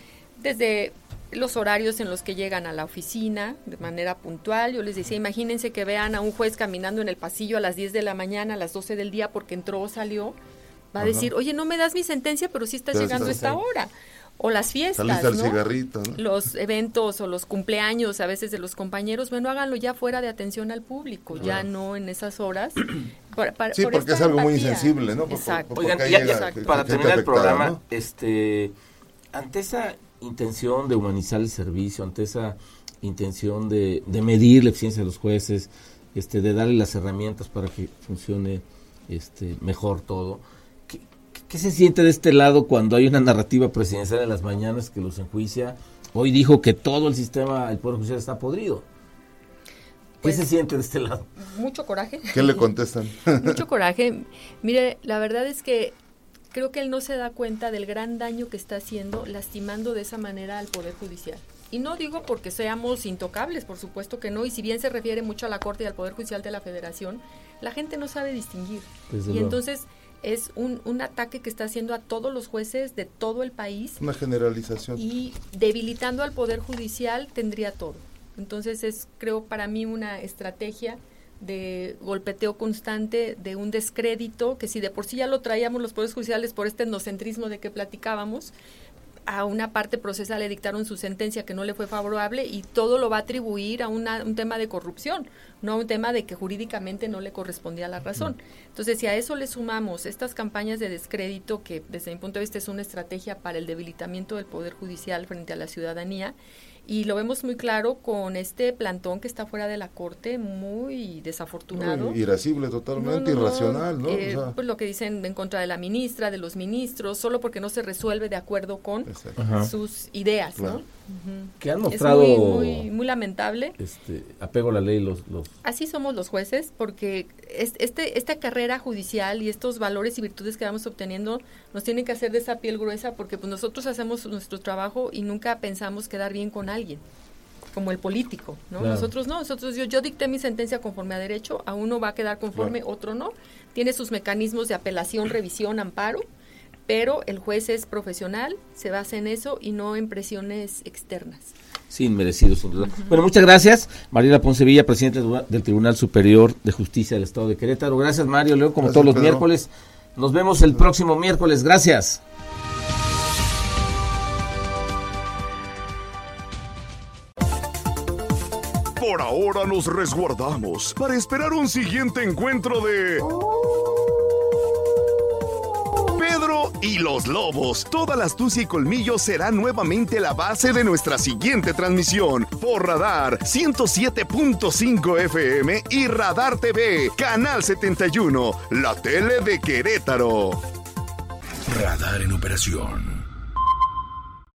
desde los horarios en los que llegan a la oficina de manera puntual. Yo les decía, imagínense que vean a un juez caminando en el pasillo a las 10 de la mañana, a las 12 del día porque entró o salió. Va a Ajá. decir, oye, no me das mi sentencia, pero sí estás Pero llegando a esta ahí. hora. O las fiestas, Saliste al ¿no? cigarrito, ¿no? los eventos o los cumpleaños a veces de los compañeros, bueno, háganlo ya fuera de atención al público, ya no en esas horas. [clears throat] Sí, por porque es algo muy insensible, ¿no? Exacto. por- Oigan, ya- llega Exacto. para terminar el programa, ¿no? este, ante esa intención de humanizar el servicio, ante esa intención de, de medir la eficiencia de los jueces, este, de darle las herramientas para que funcione este, mejor todo, ¿qué, se siente de este lado cuando hay una narrativa presidencial en las mañanas que los enjuicia? Hoy dijo que todo el sistema, el Poder Judicial está podrido. ¿Qué Pues- se siente de este lado? Mucho coraje. ¿Qué le contestan? [laughs] Mucho coraje. Mire, la verdad es que creo que él no se da cuenta del gran daño que está haciendo lastimando de esa manera al Poder Judicial. Y no digo porque seamos intocables, por supuesto que no, y si bien se refiere mucho a la Corte y al Poder Judicial de la Federación, la gente no sabe distinguir. Desde y luego. entonces es un, un ataque que está haciendo a todos los jueces de todo el país Una generalización. y debilitando al Poder Judicial tendría todo. Entonces es, creo, para mí una estrategia de golpeteo constante, de un descrédito, que si de por sí ya lo traíamos los poderes judiciales por este etnocentrismo de que platicábamos, a una parte procesal le dictaron su sentencia que no le fue favorable y todo lo va a atribuir a una- un tema de corrupción, no un tema de que jurídicamente no le correspondía la razón. Entonces, si a eso le sumamos estas campañas de descrédito, que desde mi punto de vista es una estrategia para el debilitamiento del Poder Judicial frente a la ciudadanía, y lo vemos muy claro con este plantón que está fuera de la Corte, muy desafortunado. No, irascible totalmente, No, no, no, irracional, ¿no? eh, O sea, pues lo que dicen en contra de la ministra, de los ministros, solo porque no se resuelve de acuerdo con sus ideas, Claro. ¿no? Que han Es mostrado muy, muy, muy lamentable. este, apego a la ley los, los Así somos los jueces, porque es- este, esta carrera judicial y estos valores y virtudes que vamos obteniendo nos tienen que hacer de esa piel gruesa, porque pues nosotros hacemos nuestro trabajo y nunca pensamos quedar bien con alguien, como el político, ¿no? Claro. Nosotros no, nosotros yo, yo dicté mi sentencia conforme a derecho, a uno va a quedar conforme, otro no. Tiene sus mecanismos de apelación, revisión, amparo, pero el juez es profesional, se basa en eso y no en presiones externas. sin merecidos, sin duda. Bueno, muchas gracias. Mariela Poncevilla, presidente del- del Tribunal Superior de Justicia del Estado de Querétaro. Gracias, Mario. Leo, como Gracias, todos los Pedro. miércoles. Nos vemos el próximo miércoles. Gracias. Por ahora nos resguardamos para esperar un siguiente encuentro de... Y los lobos. Toda la astucia y colmillo será nuevamente la base de nuestra siguiente transmisión. Por Radar 107.5 FM y Radar TV, Canal 71, la tele de Querétaro. Radar en operación.